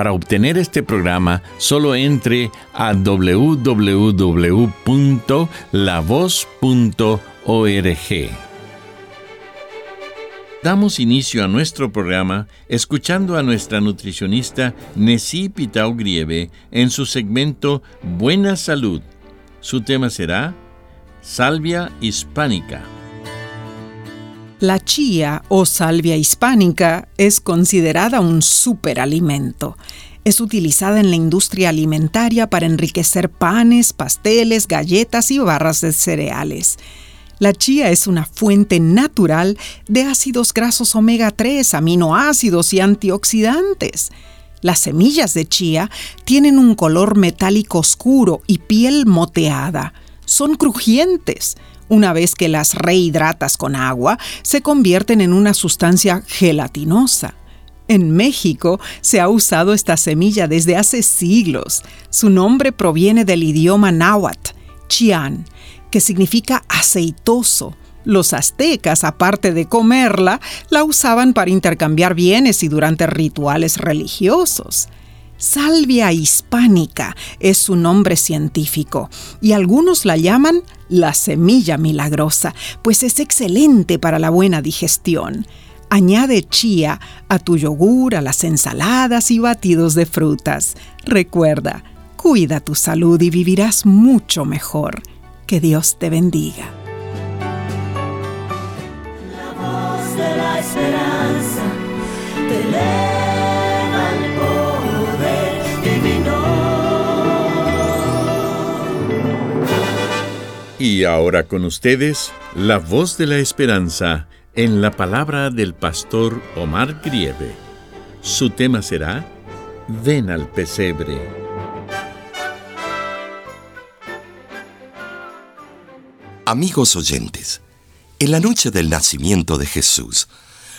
Para obtener este programa, solo entre a www.lavoz.org. Damos inicio a nuestro programa escuchando a nuestra nutricionista Nessie Pitao Grieve en su segmento Buena Salud. Su tema será Salvia hispánica. La chía o salvia hispánica es considerada un superalimento. Es utilizada en la industria alimentaria para enriquecer panes, pasteles, galletas y barras de cereales. La chía es una fuente natural de ácidos grasos omega 3, aminoácidos y antioxidantes. Las semillas de chía tienen un color metálico oscuro y piel moteada. Son crujientes una vez que las rehidratas con agua, se convierten en una sustancia gelatinosa. En México se ha usado esta semilla desde hace siglos. Su nombre proviene del idioma náhuatl, chian, que significa aceitoso. Los aztecas, aparte de comerla, la usaban para intercambiar bienes y durante rituales religiosos. Salvia hispánica es su nombre científico y algunos la llaman la semilla milagrosa, pues es excelente para la buena digestión. Añade chía a tu yogur, a las ensaladas y batidos de frutas. Recuerda, cuida tu salud y vivirás mucho mejor. Que Dios te bendiga. La voz de la esperanza te Y ahora con ustedes, la voz de la esperanza en la palabra del pastor Omar Grieve. Su tema será Ven al pesebre. Amigos oyentes, en la noche del nacimiento de Jesús,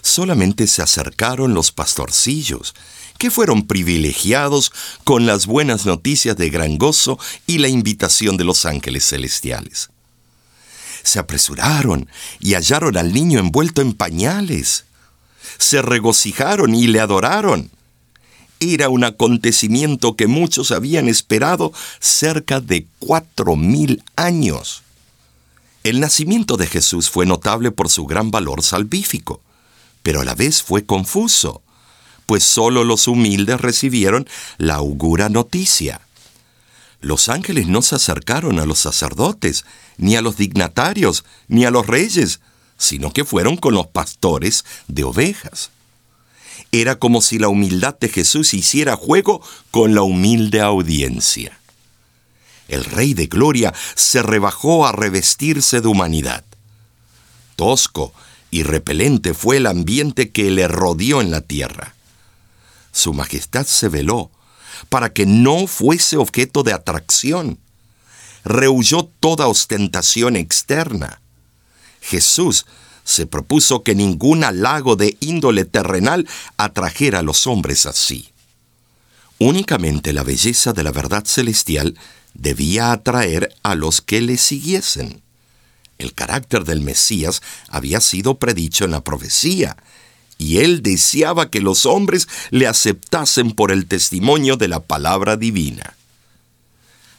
solamente se acercaron los pastorcillos, que fueron privilegiados con las buenas noticias de gran gozo y la invitación de los ángeles celestiales. Se apresuraron y hallaron al niño envuelto en pañales. Se regocijaron y le adoraron. Era un acontecimiento que muchos habían esperado cerca de cuatro mil años. El nacimiento de Jesús fue notable por su gran valor salvífico, pero a la vez fue confuso pues solo los humildes recibieron la augura noticia. Los ángeles no se acercaron a los sacerdotes, ni a los dignatarios, ni a los reyes, sino que fueron con los pastores de ovejas. Era como si la humildad de Jesús hiciera juego con la humilde audiencia. El Rey de Gloria se rebajó a revestirse de humanidad. Tosco y repelente fue el ambiente que le rodeó en la tierra su majestad se veló para que no fuese objeto de atracción. Rehuyó toda ostentación externa. Jesús se propuso que ningún halago de índole terrenal atrajera a los hombres así. Únicamente la belleza de la verdad celestial debía atraer a los que le siguiesen. El carácter del Mesías había sido predicho en la profecía y él deseaba que los hombres le aceptasen por el testimonio de la palabra divina.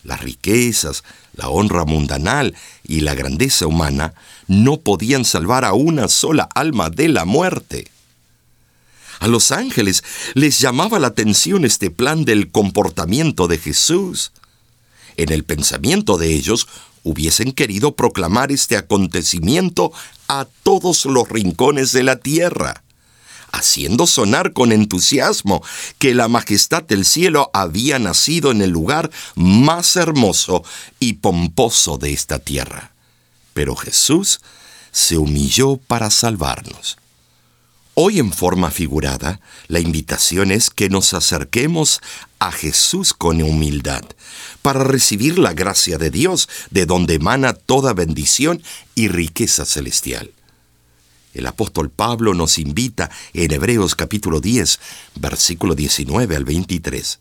Las riquezas, la honra mundanal y la grandeza humana no podían salvar a una sola alma de la muerte. A los ángeles les llamaba la atención este plan del comportamiento de Jesús. En el pensamiento de ellos, hubiesen querido proclamar este acontecimiento a todos los rincones de la tierra, haciendo sonar con entusiasmo que la majestad del cielo había nacido en el lugar más hermoso y pomposo de esta tierra. Pero Jesús se humilló para salvarnos. Hoy en forma figurada, la invitación es que nos acerquemos a Jesús con humildad, para recibir la gracia de Dios, de donde emana toda bendición y riqueza celestial. El apóstol Pablo nos invita en Hebreos capítulo 10, versículo 19 al 23.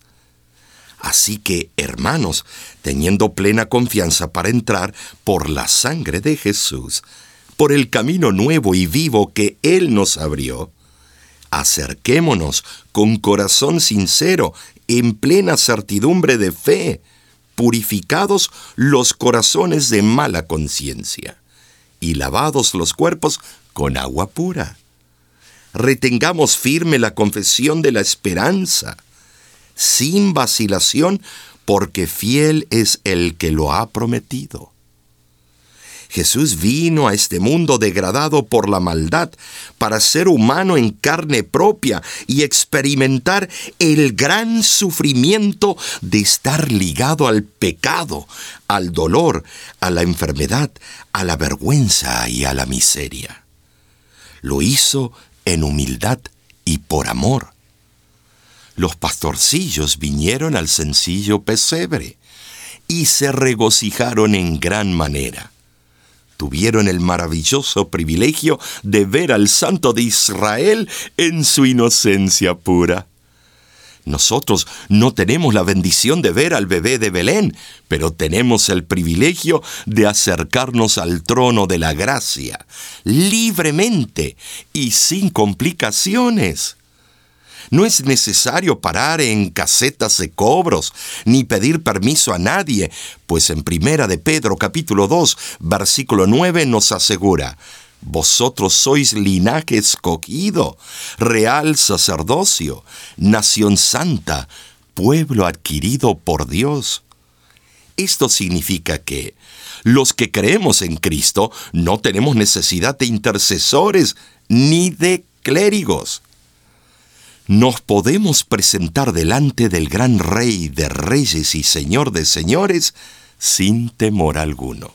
Así que, hermanos, teniendo plena confianza para entrar por la sangre de Jesús, por el camino nuevo y vivo que Él nos abrió, acerquémonos con corazón sincero, en plena certidumbre de fe, purificados los corazones de mala conciencia y lavados los cuerpos con agua pura. Retengamos firme la confesión de la esperanza, sin vacilación, porque fiel es el que lo ha prometido. Jesús vino a este mundo degradado por la maldad para ser humano en carne propia y experimentar el gran sufrimiento de estar ligado al pecado, al dolor, a la enfermedad, a la vergüenza y a la miseria. Lo hizo en humildad y por amor. Los pastorcillos vinieron al sencillo pesebre y se regocijaron en gran manera tuvieron el maravilloso privilegio de ver al Santo de Israel en su inocencia pura. Nosotros no tenemos la bendición de ver al bebé de Belén, pero tenemos el privilegio de acercarnos al trono de la gracia, libremente y sin complicaciones. No es necesario parar en casetas de cobros, ni pedir permiso a nadie, pues en Primera de Pedro capítulo 2, versículo 9 nos asegura, vosotros sois linaje escogido, real sacerdocio, nación santa, pueblo adquirido por Dios. Esto significa que los que creemos en Cristo no tenemos necesidad de intercesores ni de clérigos nos podemos presentar delante del gran Rey de Reyes y Señor de Señores sin temor alguno.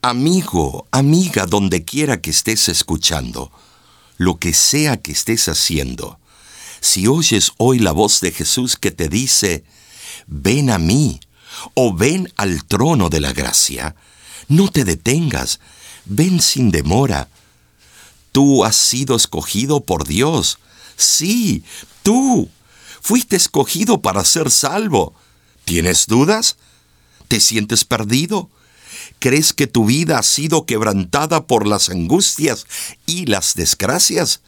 Amigo, amiga, donde quiera que estés escuchando, lo que sea que estés haciendo, si oyes hoy la voz de Jesús que te dice, ven a mí, o ven al trono de la gracia, no te detengas, ven sin demora. Tú has sido escogido por Dios, Sí, tú. Fuiste escogido para ser salvo. ¿Tienes dudas? ¿Te sientes perdido? ¿Crees que tu vida ha sido quebrantada por las angustias y las desgracias?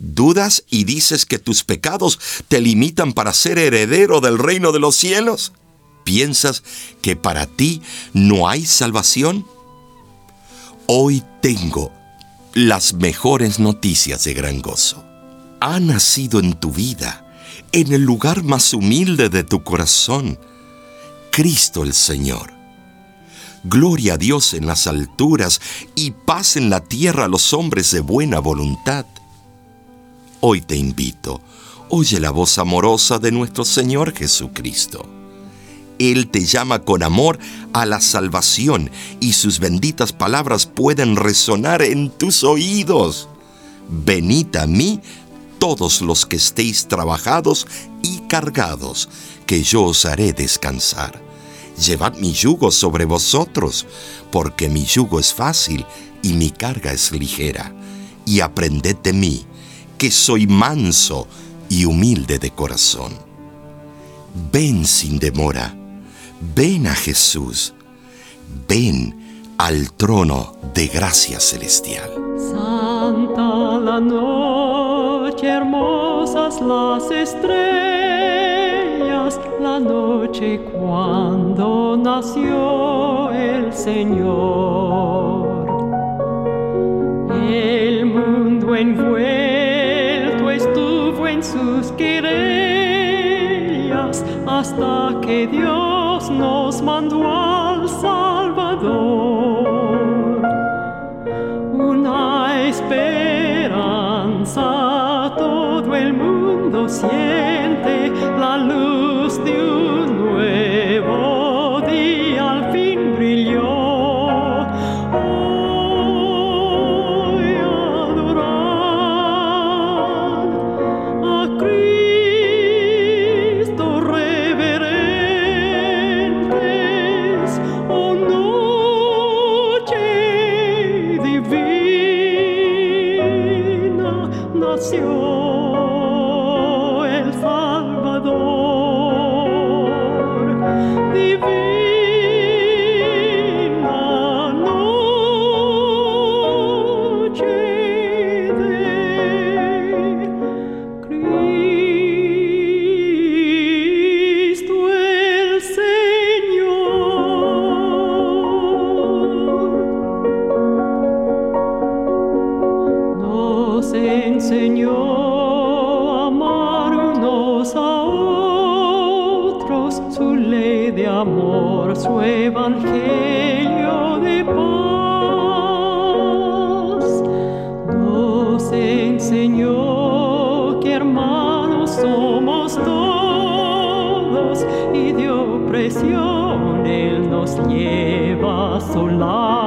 ¿Dudas y dices que tus pecados te limitan para ser heredero del reino de los cielos? ¿Piensas que para ti no hay salvación? Hoy tengo las mejores noticias de gran gozo ha nacido en tu vida, en el lugar más humilde de tu corazón, Cristo el Señor. Gloria a Dios en las alturas y paz en la tierra a los hombres de buena voluntad. Hoy te invito, oye la voz amorosa de nuestro Señor Jesucristo. Él te llama con amor a la salvación y sus benditas palabras pueden resonar en tus oídos. Venid a mí todos los que estéis trabajados y cargados, que yo os haré descansar. Llevad mi yugo sobre vosotros, porque mi yugo es fácil y mi carga es ligera. Y aprended de mí, que soy manso y humilde de corazón. Ven sin demora, ven a Jesús, ven al trono de gracia celestial. Santa la noche, hermosas las estrellas, la noche cuando nació el Señor. El mundo envuelto estuvo en sus querellas hasta que Dios nos mandó al siente la luz de un nuevo día al fin brilló. Hoy a Cristo reverentes, oh noche divina, nació el Salvador. Divina noche Cristo el Señor a otros, su ley de amor, su evangelio de paz. Nos enseñó que hermanos somos todos y de opresión Él nos lleva a solas.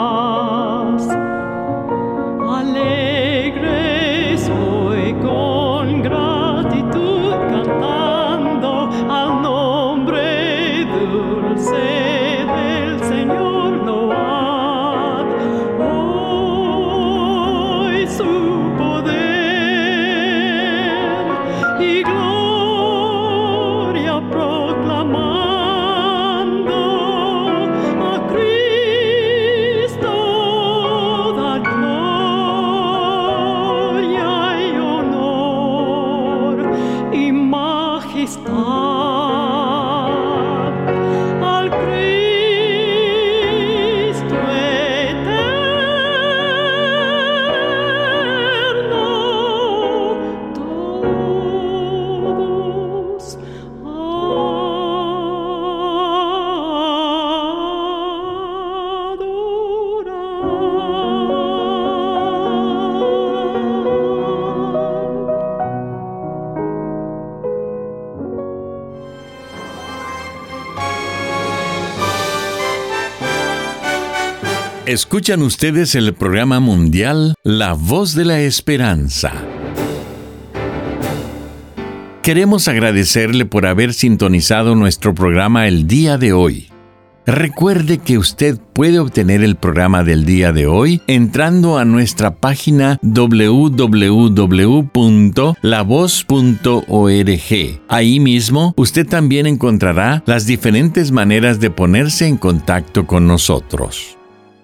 Escuchan ustedes el programa mundial La Voz de la Esperanza. Queremos agradecerle por haber sintonizado nuestro programa el día de hoy. Recuerde que usted puede obtener el programa del día de hoy entrando a nuestra página www.lavoz.org. Ahí mismo usted también encontrará las diferentes maneras de ponerse en contacto con nosotros.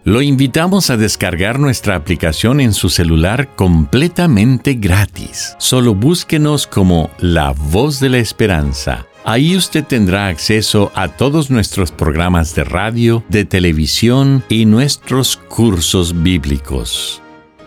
Lo invitamos a descargar nuestra aplicación en su celular completamente gratis. Solo búsquenos como La Voz de la Esperanza. Ahí usted tendrá acceso a todos nuestros programas de radio, de televisión y nuestros cursos bíblicos.